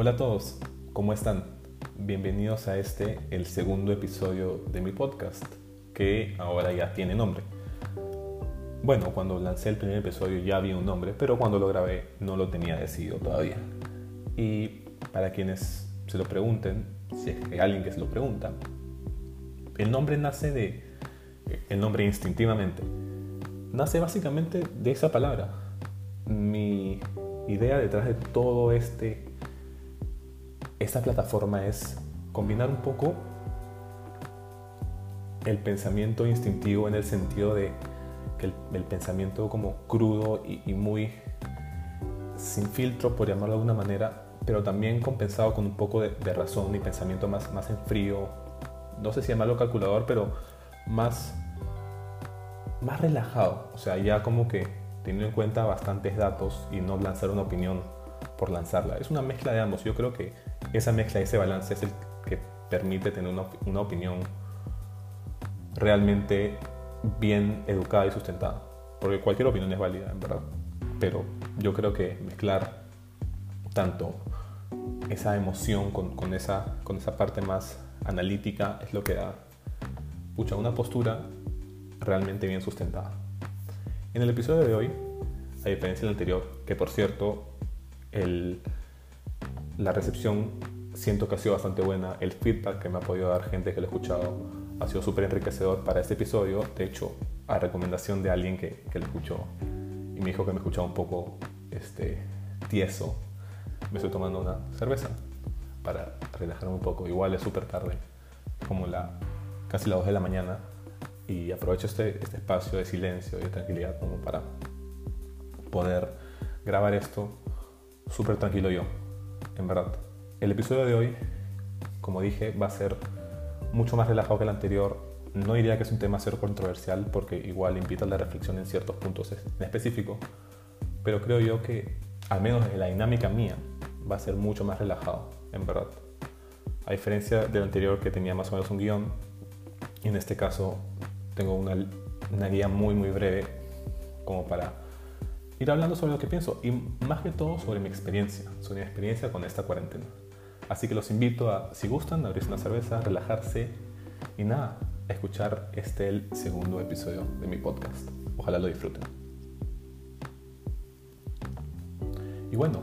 Hola a todos, ¿cómo están? Bienvenidos a este, el segundo episodio de mi podcast, que ahora ya tiene nombre. Bueno, cuando lancé el primer episodio ya había un nombre, pero cuando lo grabé no lo tenía decidido todavía. Y para quienes se lo pregunten, si es que hay alguien que se lo pregunta, el nombre nace de, el nombre instintivamente, nace básicamente de esa palabra. Mi idea detrás de todo este esta plataforma es combinar un poco el pensamiento instintivo en el sentido de que el, pensamiento como crudo y, muy sin filtro, por llamarlo de alguna manera, pero también compensado con un poco de, razón y pensamiento más, más en frío, no sé si llamarlo calculador, pero más, más relajado, o sea, ya como que teniendo en cuenta bastantes datos y no lanzar una opinión por lanzarla. Es una mezcla de ambos. Yo creo que esa mezcla, ese balance es el que permite tener una, opinión realmente bien educada y sustentada. Porque cualquier opinión es válida, en verdad. Pero yo creo que mezclar tanto esa emoción con, esa, con esa parte más analítica es lo que da pucha, una postura realmente bien sustentada. En el episodio de hoy, a diferencia del anterior, que por cierto, el, la recepción siento que ha sido bastante buena. El feedback que me ha podido dar gente que lo ha escuchado ha sido súper enriquecedor para este episodio. De hecho, a recomendación de alguien que, que lo escuchó y me dijo que me escuchaba un poco este, tieso, me estoy tomando una cerveza para relajarme un poco. Igual es súper tarde, como la, casi las 2 de la mañana, y aprovecho este, este espacio de silencio y de tranquilidad como para poder grabar esto súper tranquilo yo, en verdad. El episodio de hoy, como dije, va a ser mucho más relajado que el anterior. No diría que es un tema cero controversial porque igual invita la reflexión en ciertos puntos en específico, pero creo yo que, al menos desde la dinámica mía, va a ser mucho más relajado, en verdad. A diferencia del anterior que tenía más o menos un guion, y en este caso tengo una, una guía muy muy breve como para ir hablando sobre lo que pienso y más que todo sobre mi experiencia, sobre mi experiencia con esta cuarentena. Así que los invito a, si gustan, abrirse una cerveza, relajarse y nada, escuchar este segundo episodio de mi podcast. Ojalá lo disfruten. Y bueno,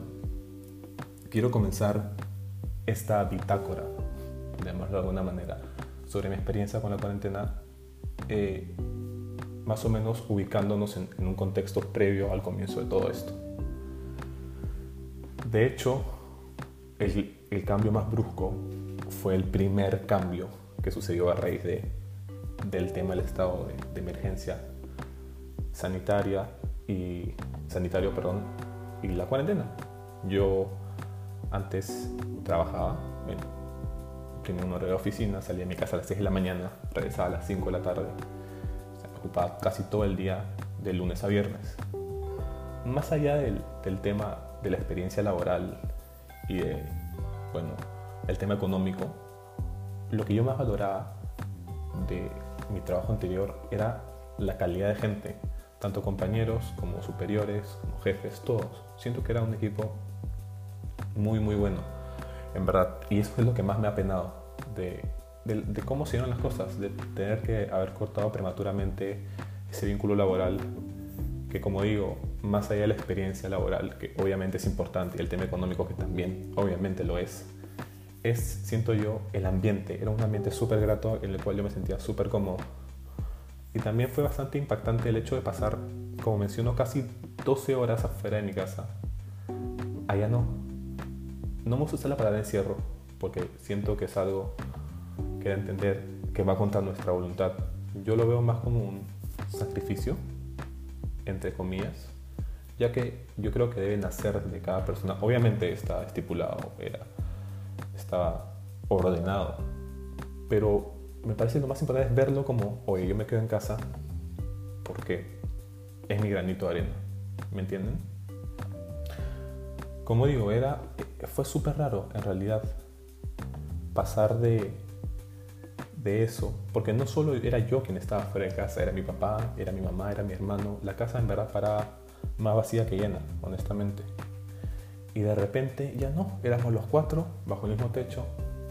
quiero comenzar esta bitácora, de alguna manera, sobre mi experiencia con la cuarentena, eh, más o menos ubicándonos en, un contexto previo al comienzo de todo esto. De hecho, el, el cambio más brusco fue el primer cambio que sucedió a raíz de, del tema del estado de, emergencia sanitaria y sanitario, perdón, y la cuarentena. Yo antes trabajaba, bueno, tenía un horario de oficina, salía de mi casa a las 6 de la mañana, regresaba a las 5 de la tarde. Ocupaba casi todo el día de lunes a viernes. Más allá del, del tema de la experiencia laboral y de bueno, el tema económico, lo que yo más valoraba de mi trabajo anterior era la calidad de gente, tanto compañeros como superiores, como jefes, todos. Siento que era un equipo muy, muy bueno, en verdad. Y eso es lo que más me ha penado de, de cómo se dieron las cosas, de tener que haber cortado prematuramente ese vínculo laboral que como digo, más allá de la experiencia laboral, que obviamente es importante, y el tema económico que también obviamente lo es, es, siento yo, el ambiente. Era un ambiente súper grato en el cual yo me sentía súper cómodo. Y también fue bastante impactante el hecho de pasar, como menciono, casi 12 horas afuera de mi casa. Allá no. No me gusta usar la palabra encierro, porque siento que es algo que entender que va contra nuestra voluntad. Yo lo veo más como un sacrificio entre comillas, ya que yo creo que debe nacer de cada persona. Obviamente está estipulado, era, está ordenado, pero me parece lo más importante es verlo como, oye, yo me quedo en casa porque es mi granito de arena, ¿me entienden? Como digo, era, fue súper raro en realidad pasar de de eso, porque no solo era yo quien estaba fuera de casa, era mi papá, era mi mamá, era mi hermano, la casa en verdad para más vacía que llena, honestamente. Y de repente ya no, éramos los cuatro bajo el mismo techo,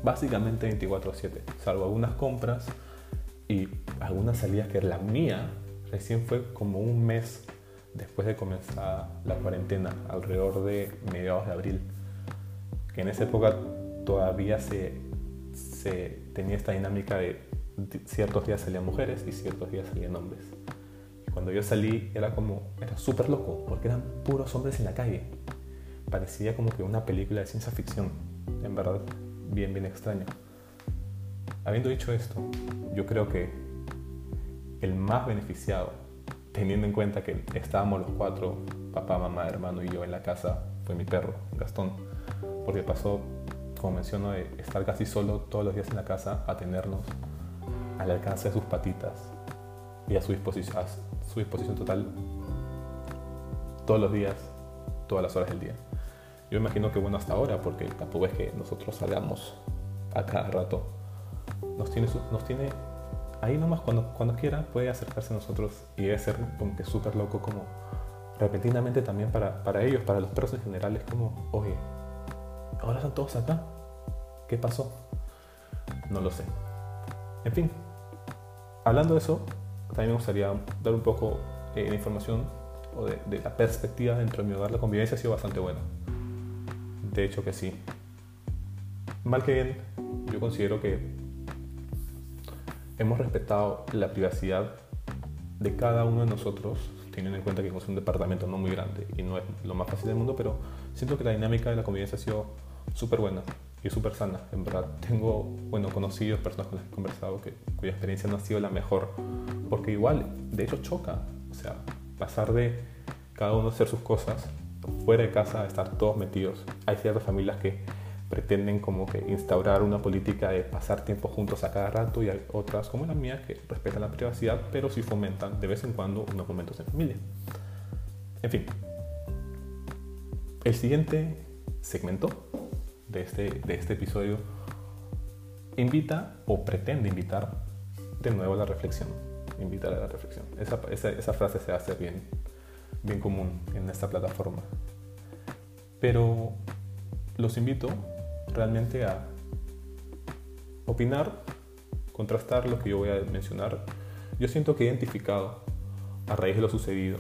básicamente 24/7, salvo algunas compras y algunas salidas que la mía recién fue como un mes después de comenzar la cuarentena, alrededor de mediados de abril, que en esa época todavía se, se tenía esta dinámica de ciertos días salían mujeres y ciertos días salían hombres. Y cuando yo salí era como, era súper loco, porque eran puros hombres en la calle. Parecía como que una película de ciencia ficción, en verdad, bien, bien extraño. Habiendo dicho esto, yo creo que el más beneficiado, teniendo en cuenta que estábamos los cuatro, papá, mamá, hermano y yo en la casa, fue mi perro, Gastón, porque pasó, como menciono, de estar casi solo todos los días en la casa a tenernos al alcance de sus patitas y a su disposición, a su disposición total todos los días, todas las horas del día. Yo imagino que bueno hasta ahora, porque tampoco es que nosotros salgamos a cada rato. Nos tiene, nos tiene ahí nomás cuando, cuando quiera puede acercarse a nosotros y debe ser como que súper loco como repentinamente también para, para ellos, para los perros en general, es como, oye, ahora están todos acá. ¿Qué pasó? No lo sé. En fin, hablando de eso, también me gustaría dar un poco eh, de información o de, de, la perspectiva dentro de mi hogar. La convivencia ha sido bastante buena. De hecho que sí. Mal que bien, yo considero que hemos respetado la privacidad de cada uno de nosotros, teniendo en cuenta que es un departamento no muy grande y no es lo más fácil del mundo, pero siento que la dinámica de la convivencia ha sido súper buena y súper sana. En verdad, tengo, bueno, conocidos, personas con las que he conversado, que, cuya experiencia no ha sido la mejor, porque igual, de hecho, choca. O sea, pasar de cada uno hacer sus cosas fuera de casa a estar todos metidos. Hay ciertas familias que pretenden como que instaurar una política de pasar tiempo juntos a cada rato y hay otras como la mía que respetan la privacidad pero sí fomentan de vez en cuando unos momentos en familia. En fin, el siguiente segmento de este, de este episodio invita o pretende invitar de nuevo a la reflexión. Invitar a la reflexión. Esa, esa, frase se hace bien, bien común en esta plataforma. Pero los invito realmente a opinar, contrastar lo que yo voy a mencionar. Yo siento que he identificado a raíz de lo sucedido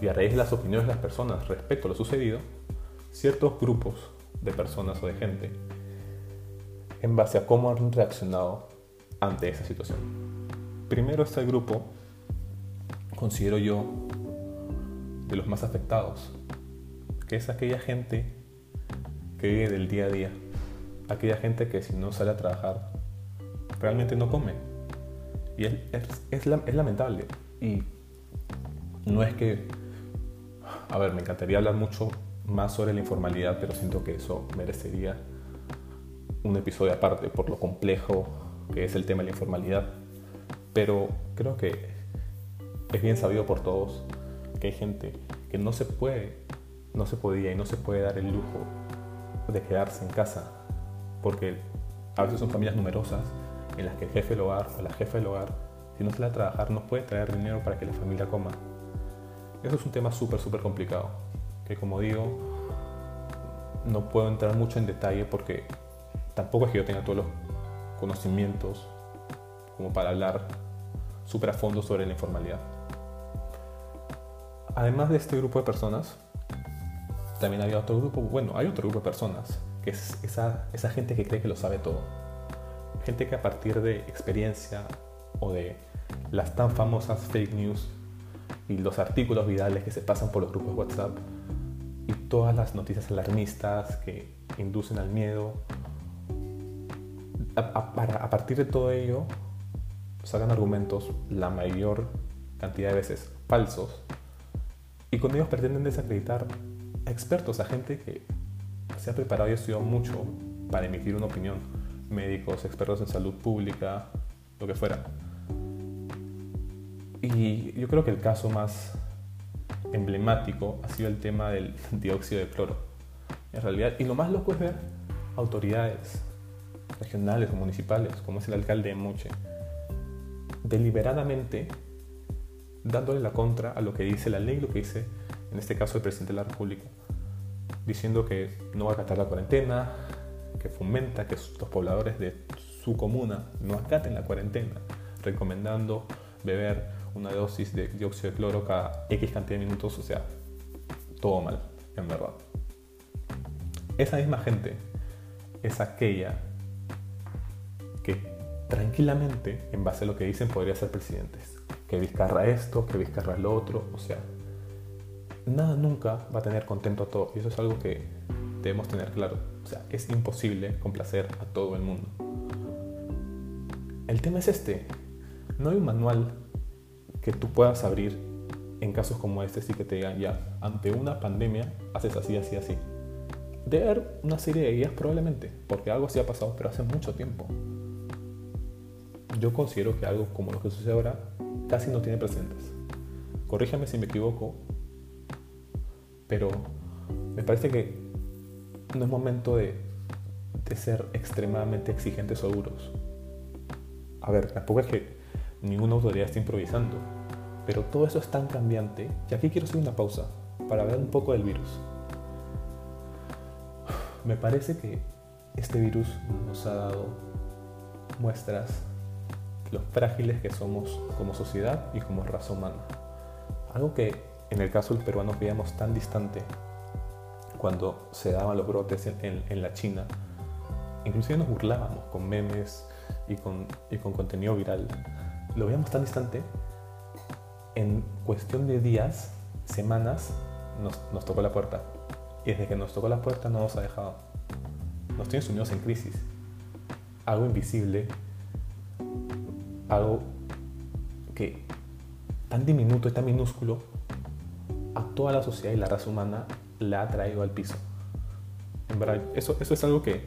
y a raíz de las opiniones de las personas respecto a lo sucedido, ciertos grupos de personas o de gente en base a cómo han reaccionado ante esa situación. Primero está el grupo, considero yo, de los más afectados, que es aquella gente que vive del día a día, aquella gente que si no sale a trabajar realmente no come. Y es, es, es, lamentable. Y no es que, a ver, me encantaría hablar mucho más sobre la informalidad, pero siento que eso merecería un episodio aparte por lo complejo que es el tema de la informalidad. Pero creo que es bien sabido por todos que hay gente que no se puede, no se podía y no se puede dar el lujo de quedarse en casa porque a veces son familias numerosas en las que el jefe del hogar o la jefa del hogar, si no sale a trabajar, no puede traer dinero para que la familia coma. Eso es un tema súper, súper complicado, que como digo, no puedo entrar mucho en detalle porque tampoco es que yo tenga todos los conocimientos como para hablar súper a fondo sobre la informalidad. Además de este grupo de personas, también había otro grupo, bueno, hay otro grupo de personas es esa, gente que cree que lo sabe todo. Gente que a partir de experiencia o de las tan famosas fake news y los artículos virales que se pasan por los grupos de WhatsApp todas las noticias alarmistas que inducen al miedo, a, a partir de todo ello sacan argumentos la mayor cantidad de veces falsos y con ellos pretenden desacreditar a expertos, a gente que se ha preparado y estudiado mucho para emitir una opinión, médicos, expertos en salud pública, lo que fuera. Y yo creo que el caso más emblemático ha sido el tema del dióxido de cloro. En realidad, y lo más loco es ver autoridades regionales o municipales, como es el alcalde de Moche, deliberadamente dándole la contra a lo que dice la ley, lo que dice en este caso el presidente de la República diciendo que no va a acatar la cuarentena, que fomenta que los pobladores de su comuna no acaten la cuarentena, recomendando beber una dosis de dióxido de cloro cada X cantidad de minutos, o sea, todo mal, en verdad. Esa misma gente es aquella que tranquilamente, en base a lo que dicen, podría ser presidentes. Que Vizcarra esto, que Vizcarra lo otro, o sea, nada nunca va a tener contento a todos. Y eso es algo que debemos tener claro. O sea, es imposible complacer a todo el mundo. El tema es este. No hay un manual que tú puedas abrir en casos como este, sí que te digan, ya, ante una pandemia, haces así, así, así. Debe haber una serie de guías probablemente, porque algo sí ha pasado, pero hace mucho tiempo. Yo considero que algo como lo que sucede ahora casi no tiene precedentes. Corríjame si me equivoco, pero me parece que no es momento de, de ser extremadamente exigentes o duros. A ver, tampoco es que ninguna autoridad está improvisando, pero todo eso es tan cambiante y aquí quiero hacer una pausa para hablar un poco del virus. Me parece que este virus nos ha dado muestras de lo frágiles que somos como sociedad y como raza humana. Algo que en el caso del peruano veíamos tan distante cuando se daban los brotes en, la China. Inclusive nos burlábamos con memes y con, y con contenido viral. Lo veíamos tan distante. En cuestión de días, semanas, nos, tocó la puerta. Y desde que nos tocó la puerta no nos ha dejado. Nos tiene sumidos en crisis. Algo invisible. Algo que tan diminuto y tan minúsculo a toda la sociedad y la raza humana la ha traído al piso. En verdad, eso es algo que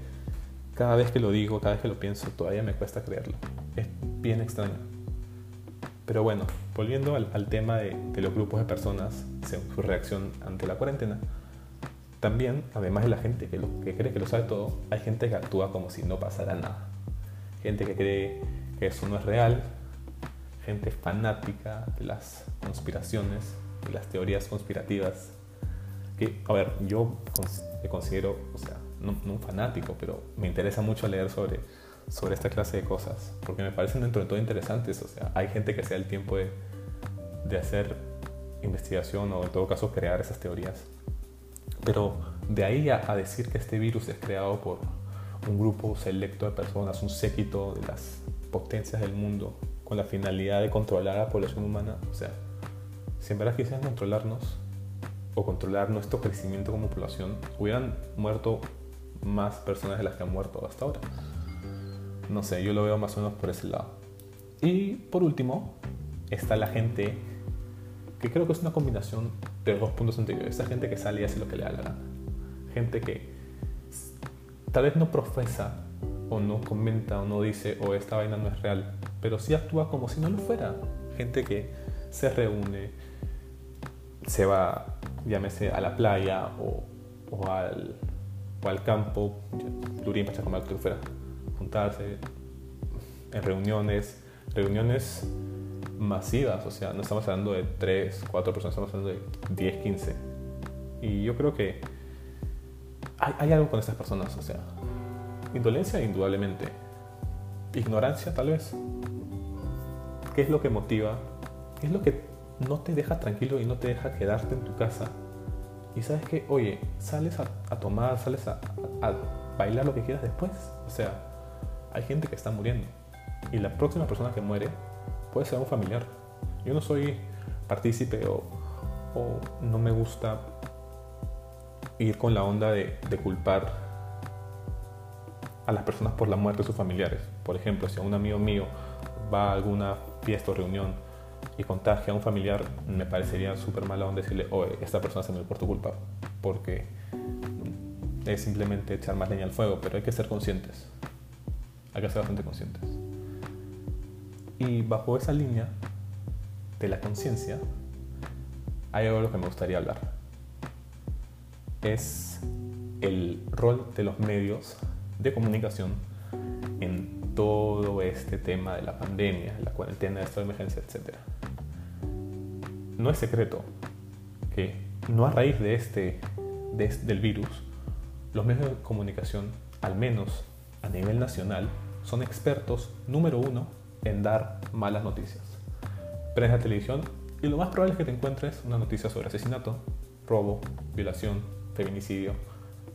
cada vez que lo digo, cada vez que lo pienso, todavía me cuesta creerlo. Es bien extraño. Pero bueno, volviendo al, tema de, los grupos de personas, su reacción ante la cuarentena, también, además de la gente que, que cree que lo sabe todo, hay gente que actúa como si no pasara nada. Gente que cree que eso no es real, gente fanática de las conspiraciones, de las teorías conspirativas, que, a ver, yo me considero, o sea, no, un fanático, pero me interesa mucho leer sobre, sobre esta clase de cosas, porque me parecen dentro de todo interesantes, o sea, hay gente que se da el tiempo de, de hacer investigación o en todo caso crear esas teorías. Pero de ahí a, a, decir que este virus es creado por un grupo selecto de personas, un séquito de las potencias del mundo, con la finalidad de controlar a la población humana, o sea, si en verdad quisieran controlarnos o controlar nuestro crecimiento como población, hubieran muerto más personas de las que han muerto hasta ahora. No sé, yo lo veo más o menos por ese lado. Y por último, está la gente que creo que es una combinación de los dos puntos anteriores. Esa gente que sale y hace lo que le da la gana. Gente que tal vez no profesa o no comenta o no dice o esta vaina no es real, pero sí actúa como si no lo fuera. Gente que se reúne, se va, llámese, a la playa o, o, al, o al campo, Lurín, Pachacamac, que fuera, juntarse en reuniones, reuniones masivas, o sea, no estamos hablando de 3, 4 personas, estamos hablando de 10, 15. Y yo creo que hay, hay algo con estas personas, o sea, indolencia indudablemente, ignorancia tal vez. ¿Qué es lo que motiva? ¿Qué es lo que no te deja tranquilo y no te deja quedarte en tu casa. Y sabes que, oye, sales a, tomar, sales a, bailar lo que quieras después. O sea, hay gente que está muriendo. Y la próxima persona que muere puede ser un familiar. Yo no soy partícipe o, no me gusta ir con la onda de, culpar a las personas por la muerte de sus familiares. Por ejemplo, si un amigo mío va a alguna fiesta o reunión y contagia a un familiar, me parecería súper mal aún decirle, oye, esta persona se me por tu culpa, porque es simplemente echar más leña al fuego, pero hay que ser conscientes, hay que ser bastante conscientes. Y bajo esa línea de la conciencia, hay algo de lo que me gustaría hablar. Es el rol de los medios de comunicación en todo este tema de la pandemia, la cuarentena, esta emergencia, etc. No es secreto que no a raíz de este del virus, los medios de comunicación, al menos a nivel nacional, son expertos número uno en dar malas noticias. Prensa televisión y lo más probable es que te encuentres una noticia sobre asesinato, robo, violación, feminicidio,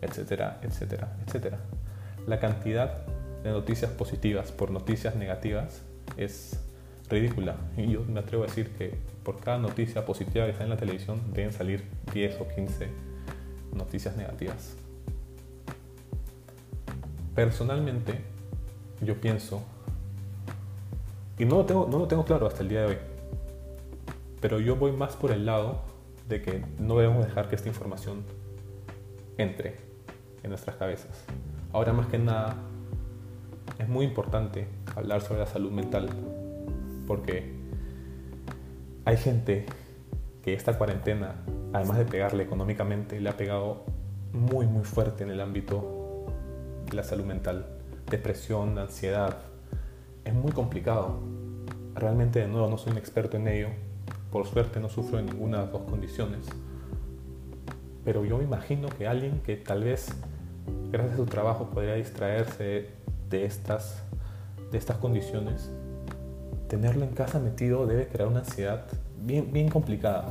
etcétera, etcétera, etcétera. La cantidad de noticias positivas por noticias negativas es ridícula. Y yo me atrevo a decir que por cada noticia positiva que está en la televisión deben salir 10 o 15 noticias negativas. Personalmente, yo pienso, y no lo, tengo, no lo tengo claro hasta el día de hoy, pero yo voy más por el lado de que no debemos dejar que esta información entre en nuestras cabezas. Ahora más que nada, es muy importante hablar sobre la salud mental porque hay gente que esta cuarentena, además de pegarle económicamente, le ha pegado muy muy fuerte en el ámbito la salud mental. Depresión, ansiedad. Es muy complicado. Realmente de nuevo no soy un experto en ello. Por suerte no sufro de ninguna de las dos condiciones. Pero yo me imagino que alguien que tal vez gracias a su trabajo podría distraerse de estas, de estas condiciones tenerlo en casa metido debe crear una ansiedad bien, bien complicada.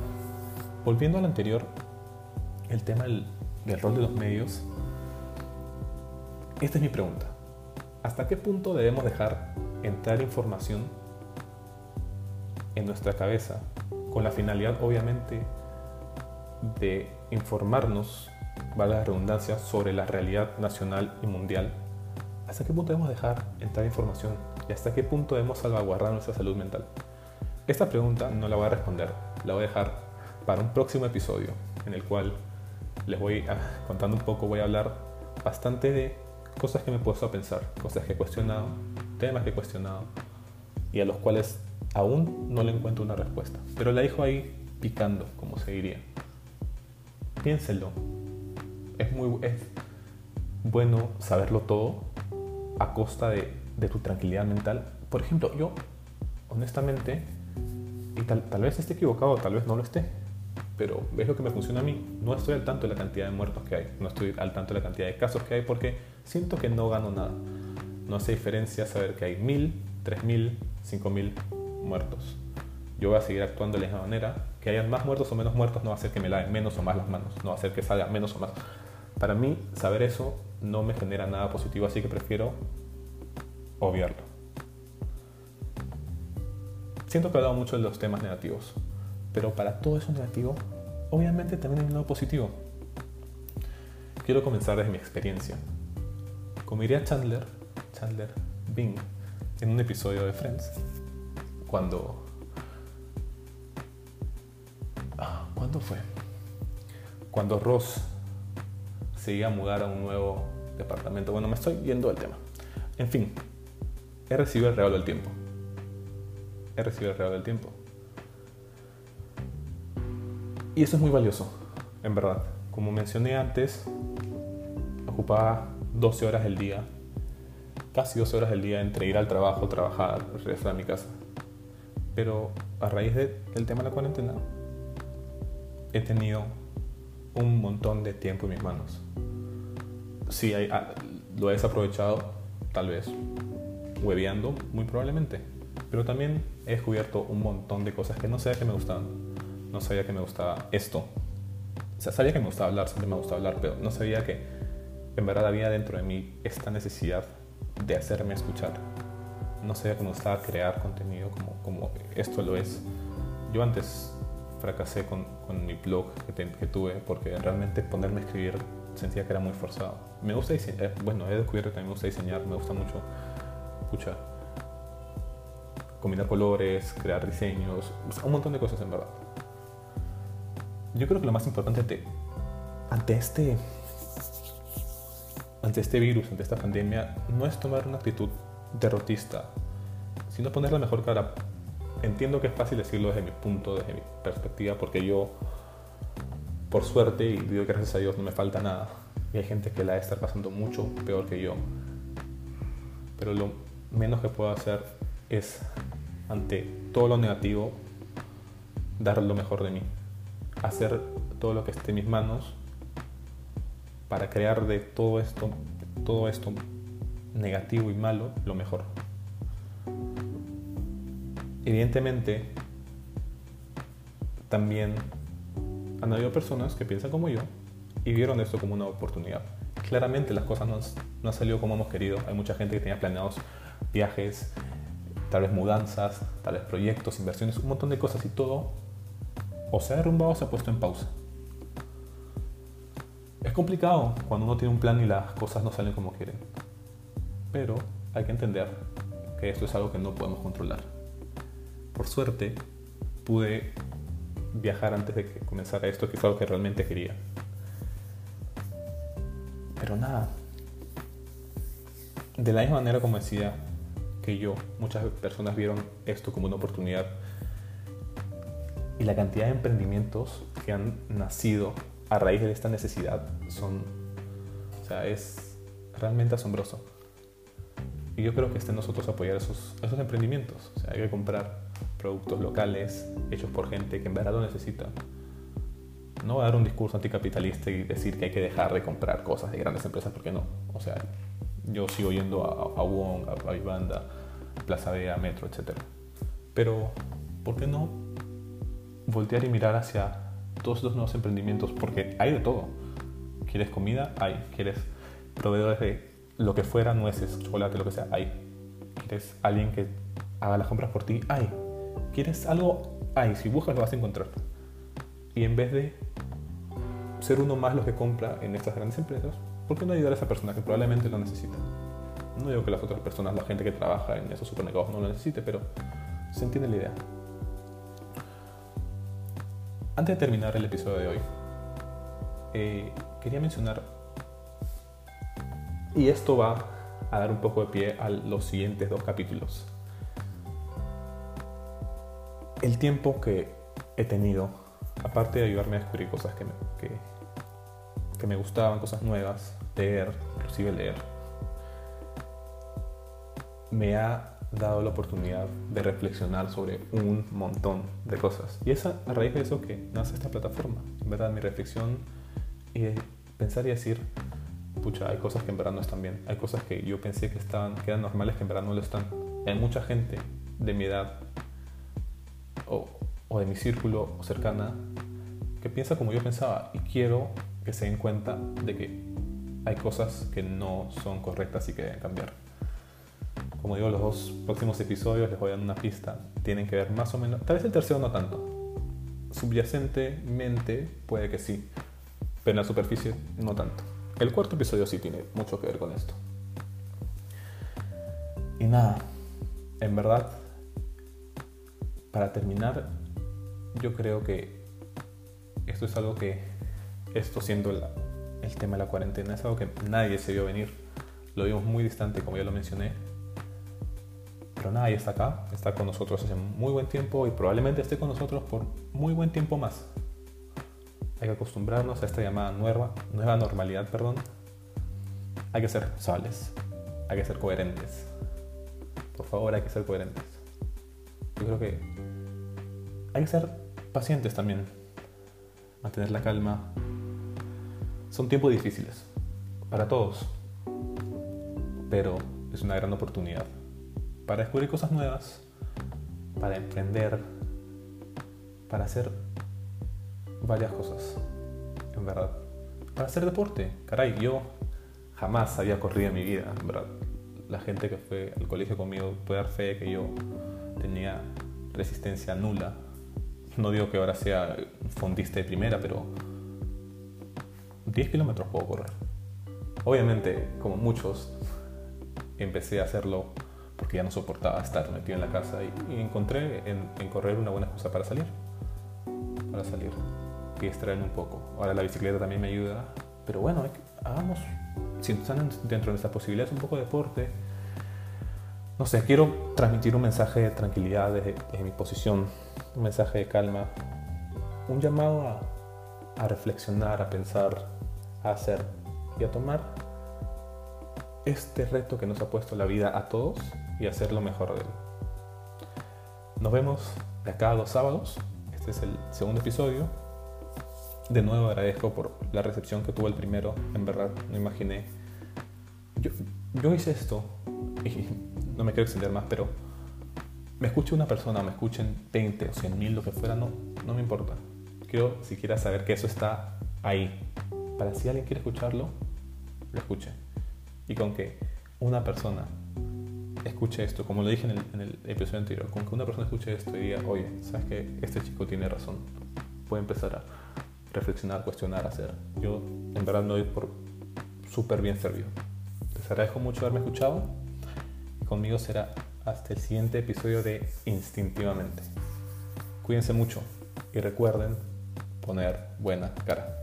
Volviendo al anterior, el tema del, del rol de los medios, esta es mi pregunta. ¿Hasta qué punto debemos dejar entrar información en nuestra cabeza con la finalidad obviamente de informarnos, vale la redundancia, sobre la realidad nacional y mundial? ¿Hasta qué punto debemos dejar entrar información y hasta qué punto debemos salvaguardar nuestra salud mental? Esta pregunta no la voy a responder, la voy a dejar para un próximo episodio en el cual les voy contando un poco, voy a hablar bastante de cosas que me he puesto a pensar, cosas que he cuestionado, temas que he cuestionado y a los cuales aún no le encuentro una respuesta. Pero la dejo ahí picando, como se diría. Piénsenlo. Es muy es bueno saberlo todo a costa de de tu tranquilidad mental. Por ejemplo, yo, honestamente, y tal, tal vez esté equivocado, tal vez no lo esté, pero ves lo que me funciona a mí. No estoy al tanto de la cantidad de muertos que hay, no estoy al tanto de la cantidad de casos que hay porque siento que no gano nada. No hace diferencia saber que hay mil, tres mil, cinco mil muertos. Yo voy a seguir actuando de la misma manera. Que hayan más muertos o menos muertos no va a hacer que me laven menos o más las manos, no va a hacer que salga menos o más. Para mí, saber eso no me genera nada positivo, así que prefiero obviarlo. Siento que he hablado mucho de los temas negativos, pero para todo eso negativo, obviamente también hay un lado positivo. Quiero comenzar desde mi experiencia. Como diría Chandler, Chandler Bing, en un episodio de Friends, cuando... Ah, ¿Cuándo fue? Cuando Ross se iba a mudar a un nuevo departamento. Bueno, me estoy yendo del tema. En fin, he recibido el regalo del tiempo. He recibido el regalo del tiempo. Y eso es muy valioso, en verdad. Como mencioné antes, ocupaba 12 horas del día, casi 12 horas del día entre ir al trabajo, trabajar, regresar a mi casa. Pero a raíz del tema de la cuarentena, he tenido un montón de tiempo en mis manos. Si ah, lo he desaprovechado, tal vez hueveando, muy probablemente. Pero también he descubierto un montón de cosas que no sabía que me gustaban. No sabía que me gustaba esto. O sea, sabía que me gustaba hablar, siempre me gustaba hablar, pero no sabía que en verdad había dentro de mí esta necesidad de hacerme escuchar. No sabía que me gustaba crear contenido como, como esto lo es. Yo antes fracasé con, con mi blog que, tuve porque realmente ponerme a escribir sentía que era muy forzado. Me gusta diseñar, eh, bueno, he descubierto que también me gusta diseñar, me gusta mucho escuchar. Combinar colores, crear diseños, un montón de cosas en verdad. Yo creo que lo más importante ante, este ante este virus, ante esta pandemia, no es tomar una actitud derrotista, sino poner la mejor cara. Entiendo que es fácil decirlo desde mi punto, desde mi perspectiva, porque yo, por suerte, y digo gracias a Dios no me falta nada, y hay gente que la está pasando mucho peor que yo. Pero lo menos que puedo hacer es, ante todo lo negativo, dar lo mejor de mí. Hacer todo lo que esté en mis manos para crear de todo esto, todo esto negativo y malo lo mejor. Evidentemente, también han habido personas que piensan como yo y vieron esto como una oportunidad. Claramente las cosas no, no han salido como hemos querido. Hay mucha gente que tenía planeados viajes, tal vez mudanzas, tal vez proyectos, inversiones, un montón de cosas y todo o se ha derrumbado o se ha puesto en pausa. Es complicado cuando uno tiene un plan y las cosas no salen como quieren. Pero hay que entender que esto es algo que no podemos controlar. Por suerte, pude viajar antes de que comenzara esto, que es algo que realmente quería. Pero nada. De la misma manera como decía que yo, muchas personas vieron esto como una oportunidad. Y la cantidad de emprendimientos que han nacido a raíz de esta necesidad son, o sea, es realmente asombroso. Y yo creo que está en nosotros apoyar esos, esos emprendimientos. O sea, hay que comprar productos locales hechos por gente que en verdad lo necesita. No dar un discurso anticapitalista y decir que hay que dejar de comprar cosas de grandes empresas, porque no. O sea, yo sigo yendo a, a Wong, a, a Vivanda, Plaza Vea, Metro, etc. Pero, ¿por qué no voltear y mirar hacia todos estos nuevos emprendimientos? Porque hay de todo. ¿Quieres comida? Hay. ¿Quieres proveedores de lo que fuera, nueces, chocolate, lo que sea? Hay. ¿Quieres alguien que haga las compras por ti? Hay. ¿Quieres algo? Hay. Si buscas lo vas a encontrar. Y en vez de ser uno más los que compra en estas grandes empresas, ¿por qué no ayudar a esa persona que probablemente lo necesita? No digo que las otras personas, la gente que trabaja en esos supermercados no lo necesite, pero se entiende la idea. Antes de terminar el episodio de hoy, eh, quería mencionar, y esto va a dar un poco de pie a los siguientes dos capítulos. El tiempo que he tenido, aparte de ayudarme a descubrir cosas que me, que, que me gustaban, cosas nuevas, leer, inclusive leer, me ha dado la oportunidad de reflexionar sobre un montón de cosas. Y es a, raíz de eso que nace esta plataforma. En verdad, mi reflexión y pensar y decir, pucha, hay cosas que en verdad no están bien. Hay cosas que yo pensé que, estaban, que eran normales que en verdad no lo están. Hay mucha gente de mi edad o, o de mi círculo cercana que piensa como yo pensaba y quiero que se den cuenta de que hay cosas que no son correctas y que deben cambiar. Como digo, los dos próximos episodios les voy a dar una pista. Tienen que ver más o menos, tal vez el tercero no tanto. Subyacentemente puede que sí, pero en la superficie no tanto. El cuarto episodio sí tiene mucho que ver con esto. Y nada, en verdad, para terminar, yo creo que esto es algo que, esto siendo el tema de la cuarentena, es algo que nadie se vio venir. Lo vimos muy distante, como ya lo mencioné, pero nada, está acá, está con nosotros hace muy buen tiempo y probablemente esté con nosotros por muy buen tiempo más. Hay que acostumbrarnos a esta llamada nueva, nueva normalidad, perdón. Hay que ser responsables, hay que ser coherentes. Por favor, hay que ser coherentes. Yo creo que hay que ser pacientes también, mantener la calma. Son tiempos difíciles para todos, pero es una gran oportunidad para descubrir cosas nuevas, para emprender, para hacer varias cosas, en verdad. Para hacer deporte, caray, yo jamás había corrido en mi vida, en verdad. La gente que fue al colegio conmigo puede dar fe que yo tenía resistencia nula. No digo que ahora sea fondista de primera, pero 10 kilómetros puedo correr. Obviamente, como muchos, empecé a hacerlo porque ya no soportaba estar metido en la casa y, encontré en, correr una buena excusa para salir, para salir y extraerme un poco. Ahora la bicicleta también me ayuda, pero bueno, hagamos, si están dentro de nuestras posibilidades, un poco de deporte. No sé, quiero transmitir un mensaje de tranquilidad desde, mi posición, un mensaje de calma, un llamado a reflexionar, a pensar, a hacer y a tomar este reto que nos ha puesto la vida a todos y hacer lo mejor de él. Nos vemos de acá a dos sábados. Este es el segundo episodio. de nuevo agradezco por la recepción que tuvo el primero. En verdad, no imaginé. Yo, yo hice esto y no me quiero extender más, pero me escuche una persona, me escuchen 20 o 100 mil, lo que fuera, no, no me importa. Quiero siquiera saber que eso está ahí. Para si alguien quiere escucharlo, lo escuche. Y con que una persona escuche esto, como lo dije en el, episodio anterior, con que una persona escuche esto y diga, oye, ¿sabes que Este chico tiene razón. Puede empezar a reflexionar, cuestionar, hacer. Yo en verdad me doy por súper bien servido. Les agradezco mucho haberme escuchado conmigo será hasta el siguiente episodio de Instintivamente. Cuídense mucho y recuerden poner buena cara.